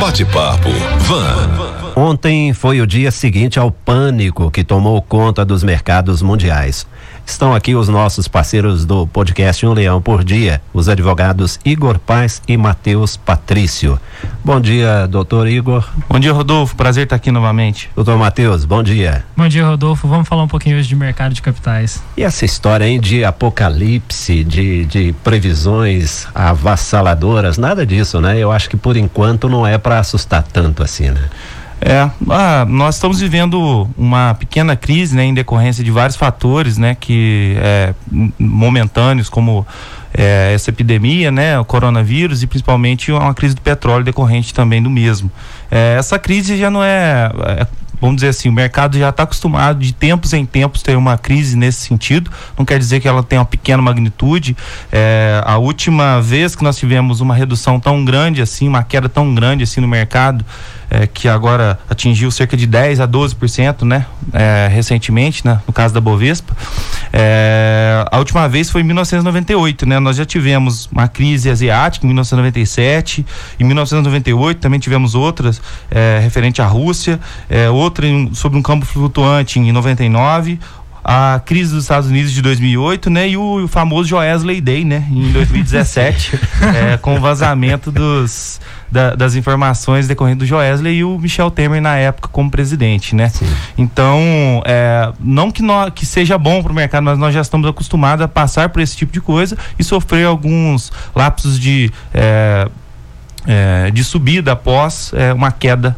Bate-papo Van. Ontem foi o dia seguinte ao pânico que tomou conta dos mercados mundiais. Estão aqui os nossos parceiros do podcast Um Leão por Dia, os advogados Igor Paz e Matheus Patrício. Bom dia, doutor Igor. Bom dia, Rodolfo. Prazer estar aqui novamente. Doutor Matheus, bom dia. Bom dia, Rodolfo. Vamos falar um pouquinho hoje de mercado de capitais. E essa história hein, de apocalipse, de, de previsões avassaladoras, nada disso, né? Eu acho que por enquanto não é para assustar tanto assim, né? É, ah, nós estamos vivendo uma pequena crise, né, em decorrência de vários fatores, né, que é, momentâneos, como é, essa epidemia, né, o coronavírus e principalmente uma crise do petróleo decorrente também do mesmo. É, essa crise já não é, é vamos dizer assim, o mercado já está acostumado de tempos em tempos ter uma crise nesse sentido. Não quer dizer que ela tenha uma pequena magnitude. É, a última vez que nós tivemos uma redução tão grande assim, uma queda tão grande assim no mercado, é, que agora atingiu cerca de 10 a 12%, né? É, recentemente, né? No caso da Bovespa. É, a última vez foi em 1998, né? Nós já tivemos uma crise asiática em 1997, em 1998 também tivemos outras é, referente à Rússia, é, outra em, sobre um campo flutuante em 99 a crise dos Estados Unidos de 2008, né? E o, o famoso Joesley Day, né? Em 2017, é, com o vazamento dos, da, das informações decorrendo do Joesley e o Michel Temer na época como presidente, né? Sim. Então, é, não que, nós, que seja bom para o mercado, mas nós já estamos acostumados a passar por esse tipo de coisa e sofrer alguns lapsos de, é, é, de subida após é, uma queda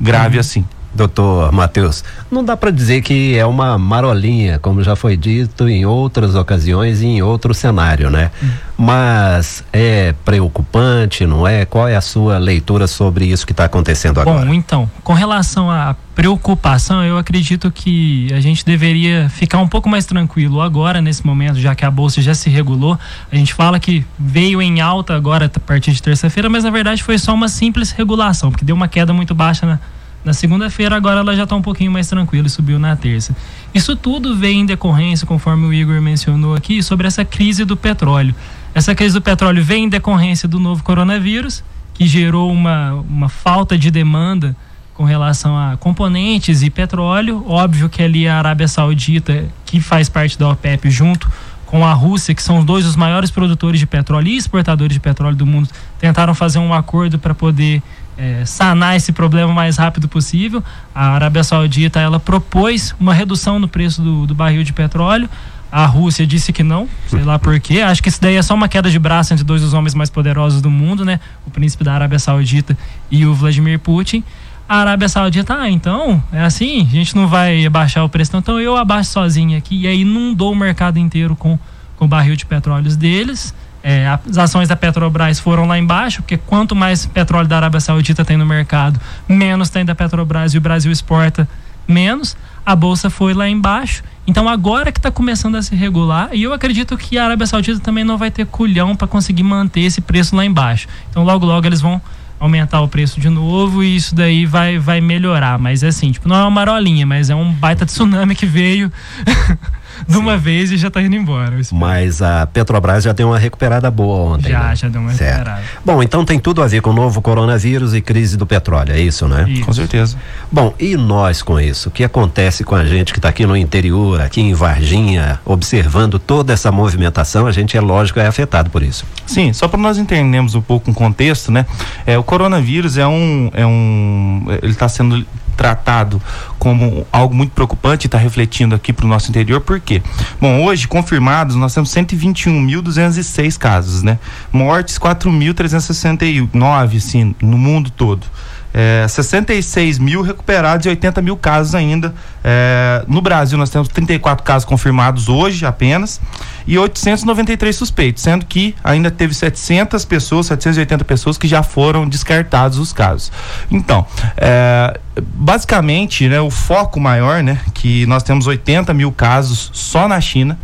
grave uhum. assim doutor Matheus, não dá para dizer que é uma marolinha, como já foi dito em outras ocasiões e em outro cenário, né? Hum. Mas é preocupante, não é? Qual é a sua leitura sobre isso que está acontecendo agora? Bom, então, com relação à preocupação, eu acredito que a gente deveria ficar um pouco mais tranquilo agora, nesse momento, já que a bolsa já se regulou. A gente fala que veio em alta agora a partir de terça-feira, mas na verdade foi só uma simples regulação, porque deu uma queda muito baixa na na segunda-feira, agora ela já está um pouquinho mais tranquila e subiu na terça. Isso tudo vem em decorrência, conforme o Igor mencionou aqui, sobre essa crise do petróleo. Essa crise do petróleo vem em decorrência do novo coronavírus, que gerou uma, uma falta de demanda com relação a componentes e petróleo. Óbvio que ali a Arábia Saudita, que faz parte da OPEP, junto com a Rússia, que são os dois os maiores produtores de petróleo e exportadores de petróleo do mundo, tentaram fazer um acordo para poder é, sanar esse problema o mais rápido possível. A Arábia Saudita ela propôs uma redução no preço do, do barril de petróleo. A Rússia disse que não, sei lá por quê. Acho que isso daí é só uma queda de braço entre dois dos homens mais poderosos do mundo, né? O príncipe da Arábia Saudita e o Vladimir Putin. A Arábia Saudita, ah, então, é assim, a gente não vai abaixar o preço, então eu abaixo sozinho aqui. E aí inundou o mercado inteiro com, com o barril de petróleo deles. É, as ações da Petrobras foram lá embaixo, porque quanto mais petróleo da Arábia Saudita tem no mercado, menos tem da Petrobras e o Brasil exporta menos. A bolsa foi lá embaixo. Então agora que está começando a se regular, e eu acredito que a Arábia Saudita também não vai ter culhão para conseguir manter esse preço lá embaixo. Então logo logo eles vão aumentar o preço de novo e isso daí vai, vai melhorar. Mas é assim, tipo, não é uma marolinha, mas é um baita tsunami que veio de uma vez e já está indo embora. Mas a Petrobras já deu uma recuperada boa ontem. Já, né? já deu uma certo. recuperada. Bom, então tem tudo a ver com o novo coronavírus e crise do petróleo, é isso, né? Isso. Com certeza. Bom, e nós com isso? O que acontece com a gente que está aqui no interior, aqui em Varginha, observando toda essa movimentação, a gente é lógico é afetado por isso. Sim, só para nós entendermos um pouco o contexto, né? É, o coronavírus é um, é um ele está sendo tratado como algo muito preocupante está refletindo aqui para o nosso interior, por quê? Bom, hoje, confirmados, nós temos 121.206 casos, né? Mortes, 4.369, assim, no mundo todo é, 66 mil recuperados e 80 mil casos ainda. É, no Brasil, nós temos 34 casos confirmados hoje apenas e 893 suspeitos, sendo que ainda teve 700 pessoas, 780 pessoas que já foram descartados os casos. Então, é, basicamente, né, o foco maior, né, que nós temos 80 mil casos só na China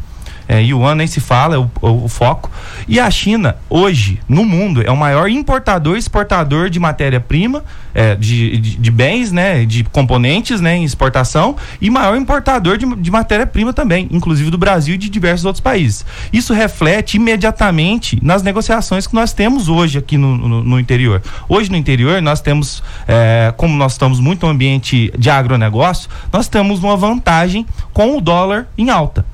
É, Yuan nem se fala, é o, o, foco. E a China, hoje, no mundo, é o maior importador e exportador de matéria-prima, é, de, de, de, bens, né? De componentes, né? Em exportação, e maior importador de, de matéria-prima também, inclusive do Brasil e de diversos outros países. Isso reflete imediatamente nas negociações que nós temos hoje aqui no, no, no interior. Hoje no interior, nós temos, é, como nós estamos muito no ambiente de agronegócio, nós temos uma vantagem com o dólar em alta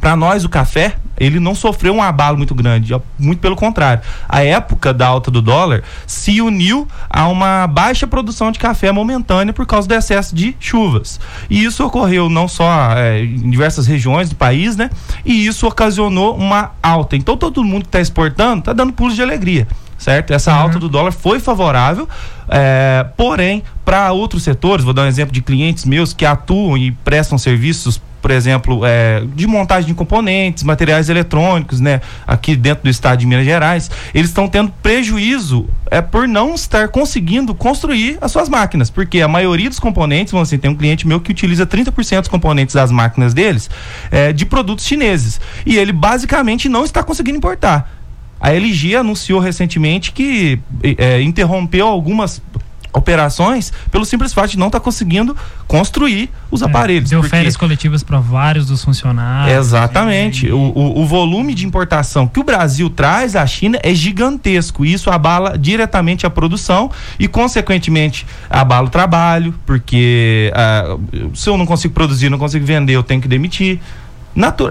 para nós o café ele não sofreu um abalo muito grande, muito pelo contrário. A época da alta do dólar se uniu a uma baixa produção de café momentânea por causa do excesso de chuvas. E isso ocorreu não só é, em diversas regiões do país, né? E isso ocasionou uma alta. Então todo mundo que está exportando está dando pulos de alegria certo? Essa uhum. alta do dólar foi favorável, é, porém, para outros setores, vou dar um exemplo de clientes meus que atuam e prestam serviços por exemplo, é, de montagem de componentes, materiais eletrônicos, né? Aqui dentro do estado de Minas Gerais, eles estão tendo prejuízo é por não estar conseguindo construir as suas máquinas, porque a maioria dos componentes, vamos assim, tem um cliente meu que utiliza 30% dos componentes das máquinas deles é, de produtos chineses e ele basicamente não está conseguindo importar. A LG anunciou recentemente que é, interrompeu algumas operações pelo simples fato de não estar tá conseguindo construir os é, aparelhos. Deu porque... férias coletivas para vários dos funcionários. Exatamente. O, o, o, volume de importação que o Brasil traz à China é gigantesco. E isso abala diretamente a produção e, consequentemente, abala o trabalho, porque ah, se eu não consigo produzir, não consigo vender, eu tenho que demitir.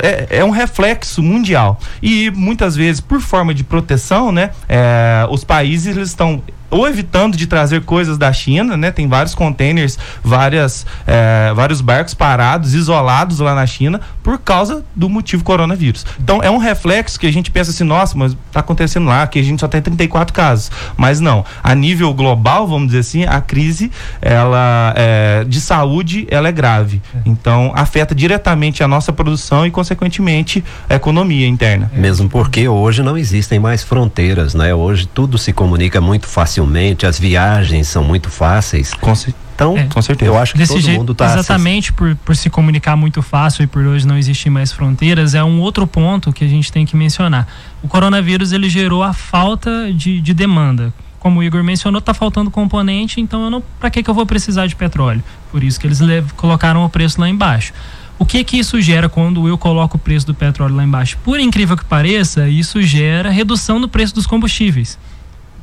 É, é, um reflexo mundial. E muitas vezes, por forma de proteção, né, é, os países eles estão ou evitando de trazer coisas da China, né? Tem vários containers, várias, é, vários barcos parados, isolados lá na China, por causa do motivo coronavírus. Então é um reflexo que a gente pensa assim, nossa, mas tá acontecendo lá, que a gente só tem 34 casos. Mas não, a nível global, vamos dizer assim, a crise ela é, de saúde ela é grave. Então afeta diretamente a nossa produção e, consequentemente, a economia interna. Mesmo porque hoje não existem mais fronteiras, né? Hoje tudo se comunica muito facilmente as viagens são muito fáceis. Com então, é. com certeza. Eu acho que Desse todo jeito, mundo está exatamente por, por se comunicar muito fácil e por hoje não existir mais fronteiras, é um outro ponto que a gente tem que mencionar. O coronavírus ele gerou a falta de, de demanda. Como o Igor mencionou, está faltando componente, então eu não, para que que eu vou precisar de petróleo? Por isso que eles colocaram o preço lá embaixo. O que que isso gera quando eu coloco o preço do petróleo lá embaixo? Por incrível que pareça, isso gera redução no preço dos combustíveis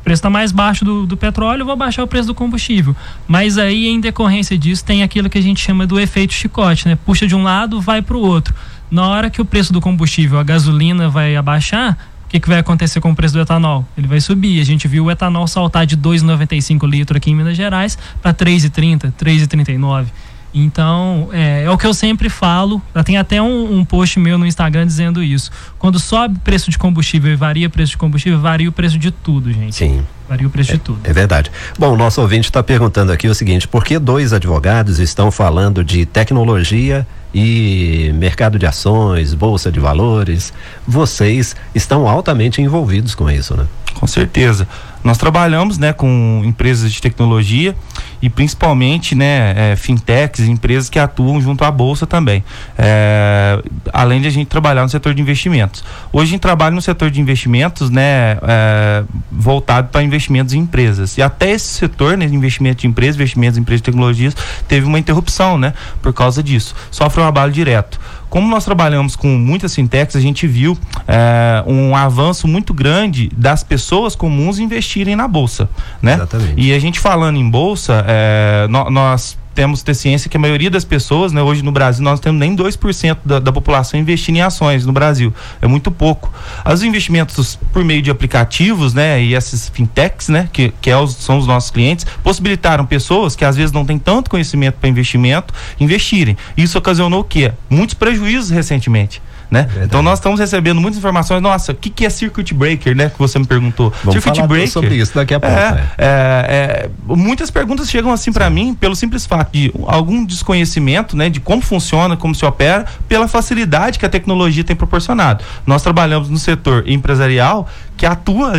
o preço está mais baixo do, do petróleo, vou baixar o preço do combustível. Mas aí, em decorrência disso, tem aquilo que a gente chama do efeito chicote, né? Puxa de um lado, vai para o outro. Na hora que o preço do combustível, a gasolina, vai abaixar, o que, que vai acontecer com o preço do etanol? Ele vai subir. A gente viu o etanol saltar de 2,95 litro aqui em Minas Gerais para 3,30, 3,39. Então, é, é, o que eu sempre falo. Tem até um, um, post meu no Instagram dizendo isso. Quando sobe preço de combustível e varia preço de combustível, varia o preço de tudo, gente. Sim. Varia o preço é, de tudo. É verdade. Bom, o nosso ouvinte está perguntando aqui o seguinte: por que dois advogados estão falando de tecnologia e mercado de ações, bolsa de valores? Vocês estão altamente envolvidos com isso, né? Com certeza. Nós trabalhamos né, com empresas de tecnologia e principalmente né, é, fintechs, empresas que atuam junto à Bolsa também. É, além de a gente trabalhar no setor de investimentos. Hoje a gente trabalha no setor de investimentos né, é, voltado para investimentos em empresas. E até esse setor, né, investimento de empresas, investimentos em empresas de tecnologias, teve uma interrupção né, por causa disso. Sofre um abalo direto como nós trabalhamos com muitas fintechs, a gente viu é, um avanço muito grande das pessoas comuns investirem na bolsa, né? Exatamente. E a gente falando em bolsa, é, no, nós temos ter ciência que a maioria das pessoas, né, hoje no Brasil, nós temos nem 2% da, da população investindo em ações no Brasil. É muito pouco. Os investimentos por meio de aplicativos, né, e esses fintechs, né, que, que é os, são os nossos clientes, possibilitaram pessoas que às vezes não têm tanto conhecimento para investimento investirem. Isso ocasionou o quê? Muitos prejuízos recentemente né? Então nós estamos recebendo muitas informações. Nossa, o que, que é circuit breaker, né? Que você me perguntou. Vamos circuit breaker. sobre isso daqui a pouco. É, né? é, é, muitas perguntas chegam assim para mim pelo simples fato de algum desconhecimento, né? De como funciona, como se opera, pela facilidade que a tecnologia tem proporcionado. Nós trabalhamos no setor empresarial que atua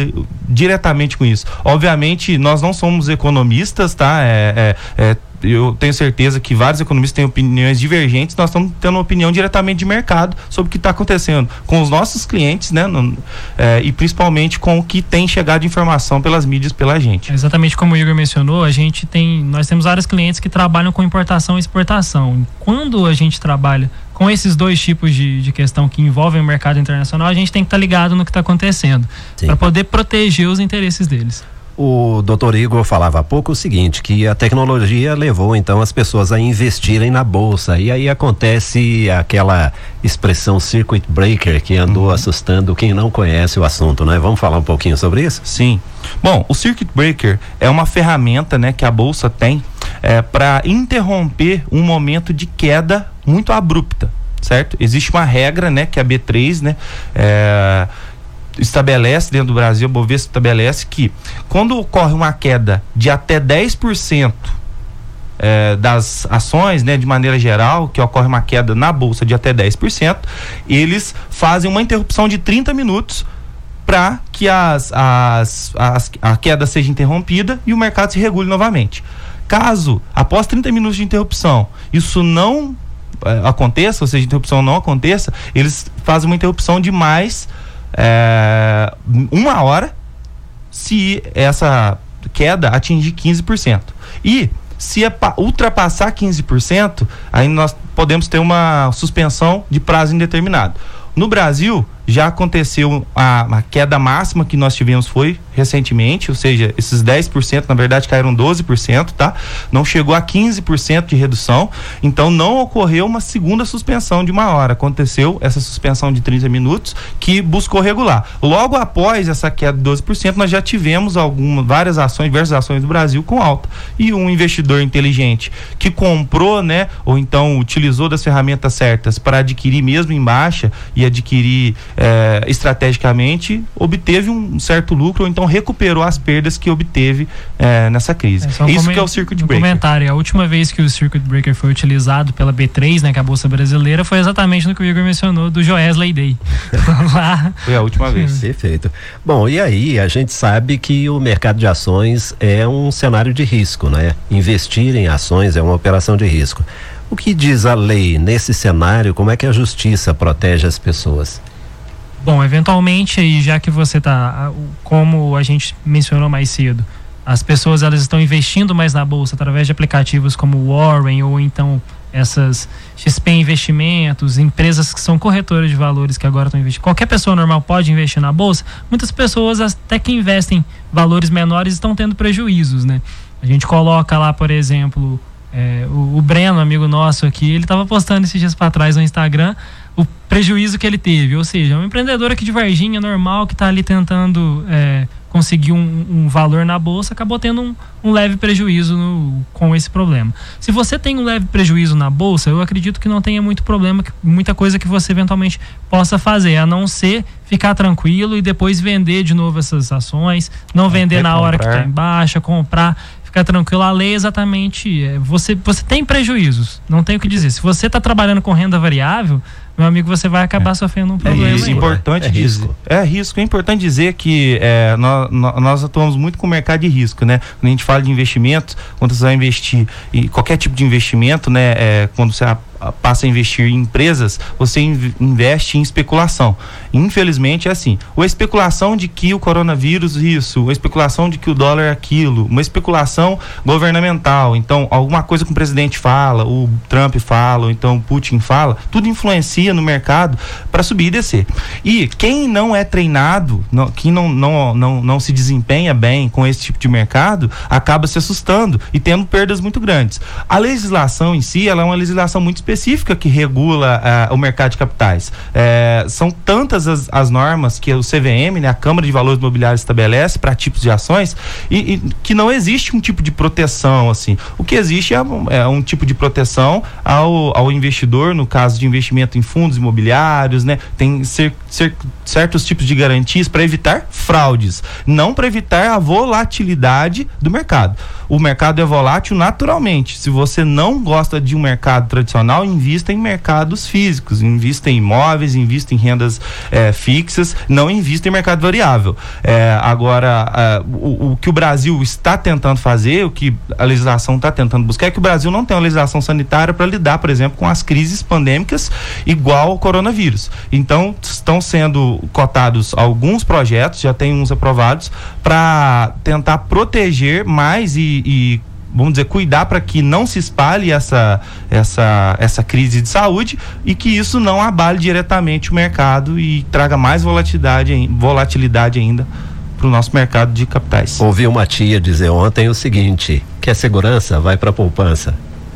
diretamente com isso. Obviamente, nós não somos economistas, tá? É, é, é eu tenho certeza que vários economistas têm opiniões divergentes, nós estamos tendo uma opinião diretamente de mercado sobre o que está acontecendo com os nossos clientes, né? No, é, e principalmente com o que tem chegado de informação pelas mídias pela gente. Exatamente como o Igor mencionou, a gente tem, nós temos vários clientes que trabalham com importação e exportação. Quando a gente trabalha com esses dois tipos de, de questão que envolvem o mercado internacional, a gente tem que estar tá ligado no que está acontecendo para poder proteger os interesses deles. O doutor Igor falava há pouco o seguinte, que a tecnologia levou então as pessoas a investirem na bolsa. E aí acontece aquela expressão circuit breaker que andou uhum. assustando quem não conhece o assunto, né? Vamos falar um pouquinho sobre isso? Sim. Bom, o circuit breaker é uma ferramenta né, que a bolsa tem é, para interromper um momento de queda muito abrupta, certo? Existe uma regra, né, que é a B3, né? É, estabelece dentro do Brasil, a Bovespa estabelece que quando ocorre uma queda de até 10% é, das ações, né, de maneira geral, que ocorre uma queda na bolsa de até 10%, eles fazem uma interrupção de 30 minutos para que as, as, as, a queda seja interrompida e o mercado se regule novamente. Caso, após 30 minutos de interrupção, isso não é, aconteça, ou seja, interrupção não aconteça, eles fazem uma interrupção de mais é, uma hora se essa queda atingir 15%. E se é ultrapassar 15%, aí nós podemos ter uma suspensão de prazo indeterminado. No Brasil, já aconteceu a, a, queda máxima que nós tivemos foi recentemente, ou seja, esses 10% na verdade caíram 12%, tá? Não chegou a 15% de redução, então não ocorreu uma segunda suspensão de uma hora. Aconteceu essa suspensão de 30 minutos que buscou regular. Logo após essa queda de 12%, nós já tivemos algumas várias ações, diversas ações do Brasil com alta. E um investidor inteligente que comprou, né, ou então utilizou das ferramentas certas para adquirir mesmo em baixa e adquirir é, estrategicamente, obteve um certo lucro ou então recuperou as perdas que obteve é, nessa crise. É, Isso que é o circuit breaker. comentário, a última vez que o circuit breaker foi utilizado pela B3, né, que é a bolsa brasileira, foi exatamente no que o Igor mencionou do Joesley Day. Lá. Foi a última vez. Perfeito. Bom, e aí a gente sabe que o mercado de ações é um cenário de risco, né? Investir em ações é uma operação de risco. O que diz a lei nesse cenário? Como é que a justiça protege as pessoas? Bom, eventualmente, aí, já que você está, como a gente mencionou mais cedo, as pessoas elas estão investindo mais na bolsa através de aplicativos como Warren ou então essas XP Investimentos, empresas que são corretoras de valores que agora estão investindo. Qualquer pessoa normal pode investir na bolsa. Muitas pessoas até que investem valores menores estão tendo prejuízos, né? A gente coloca lá, por exemplo, é, o, o Breno, amigo nosso aqui, ele estava postando esses dias para trás no Instagram o prejuízo que ele teve. Ou seja, um empreendedor aqui de Varginha, normal, que está ali tentando é, conseguir um, um, valor na bolsa, acabou tendo um, um leve prejuízo no, com esse problema. Se você tem um leve prejuízo na bolsa, eu acredito que não tenha muito problema, muita coisa que você eventualmente possa fazer, a não ser ficar tranquilo e depois vender de novo essas ações, não vender na hora que está em baixa, comprar ficar tranquilo, a lei é exatamente. É, você, você tem prejuízos, não tem o que dizer. Se você está trabalhando com renda variável, meu amigo, você vai acabar é. sofrendo um problema. É, risco, importante é, risco. é risco. É importante dizer que é, nós, nós, atuamos muito com o mercado de risco, né? Quando a gente fala de investimentos, quando você vai investir em qualquer tipo de investimento, né? É, quando você passa a investir em empresas, você investe em especulação. Infelizmente é assim. Ou a especulação de que o coronavírus isso, ou a especulação de que o dólar é aquilo, uma especulação governamental. Então, alguma coisa que o presidente fala, o Trump fala, ou então o Putin fala, tudo influencia no mercado para subir e descer. E quem não é treinado, não, quem não, não, não, não se desempenha bem com esse tipo de mercado, acaba se assustando e tendo perdas muito grandes. A legislação em si, ela é uma legislação muito específica específica que regula uh, o mercado de capitais. É, são tantas as, as, normas que o CVM, né, a Câmara de Valores Imobiliários, estabelece para tipos de ações e, e, que não existe um tipo de proteção assim. O que existe é um, é um tipo de proteção ao, ao investidor, no caso de investimento em fundos imobiliários, né, tem certos tipos de garantias para evitar fraudes, não para evitar a volatilidade do mercado. O mercado é volátil naturalmente. Se você não gosta de um mercado tradicional, capital invista em mercados físicos, invista em imóveis, invista em rendas é, fixas, não invista em mercado variável. É, agora, é, o, o, que o Brasil está tentando fazer, o que a legislação está tentando buscar, é que o Brasil não tem uma legislação sanitária para lidar, por exemplo, com as crises pandêmicas igual ao coronavírus. Então, estão sendo cotados alguns projetos, já tem uns aprovados, para tentar proteger mais e, e vamos dizer, cuidar para que não se espalhe essa, essa, essa crise de saúde e que isso não abale diretamente o mercado e traga mais volatilidade, volatilidade ainda para o nosso mercado de capitais. Ouvi uma tia dizer ontem o seguinte: que a segurança vai para a poupança.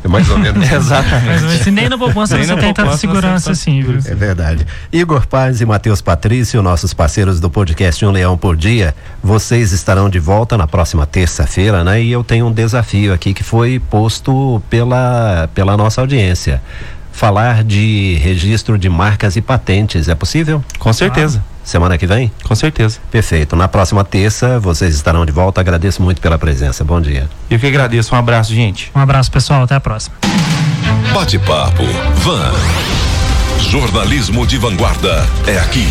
É mais ou menos. Exatamente. Mas, nem na poupança nem você na tem tanta segurança assim, viu? É verdade. Igor Paz e Matheus Patrício, nossos parceiros do podcast Um Leão por Dia, vocês estarão de volta na próxima terça-feira, né? E eu tenho um desafio aqui que foi posto pela, pela nossa audiência. Falar de registro de marcas e patentes, é possível? Com certeza. Ah. Semana que vem? Com certeza. Perfeito. Na próxima terça vocês estarão de volta. Agradeço muito pela presença. Bom dia. Eu que agradeço. Um abraço, gente. Um abraço, pessoal. Até a próxima. Bate-papo. Van. Jornalismo de vanguarda é aqui.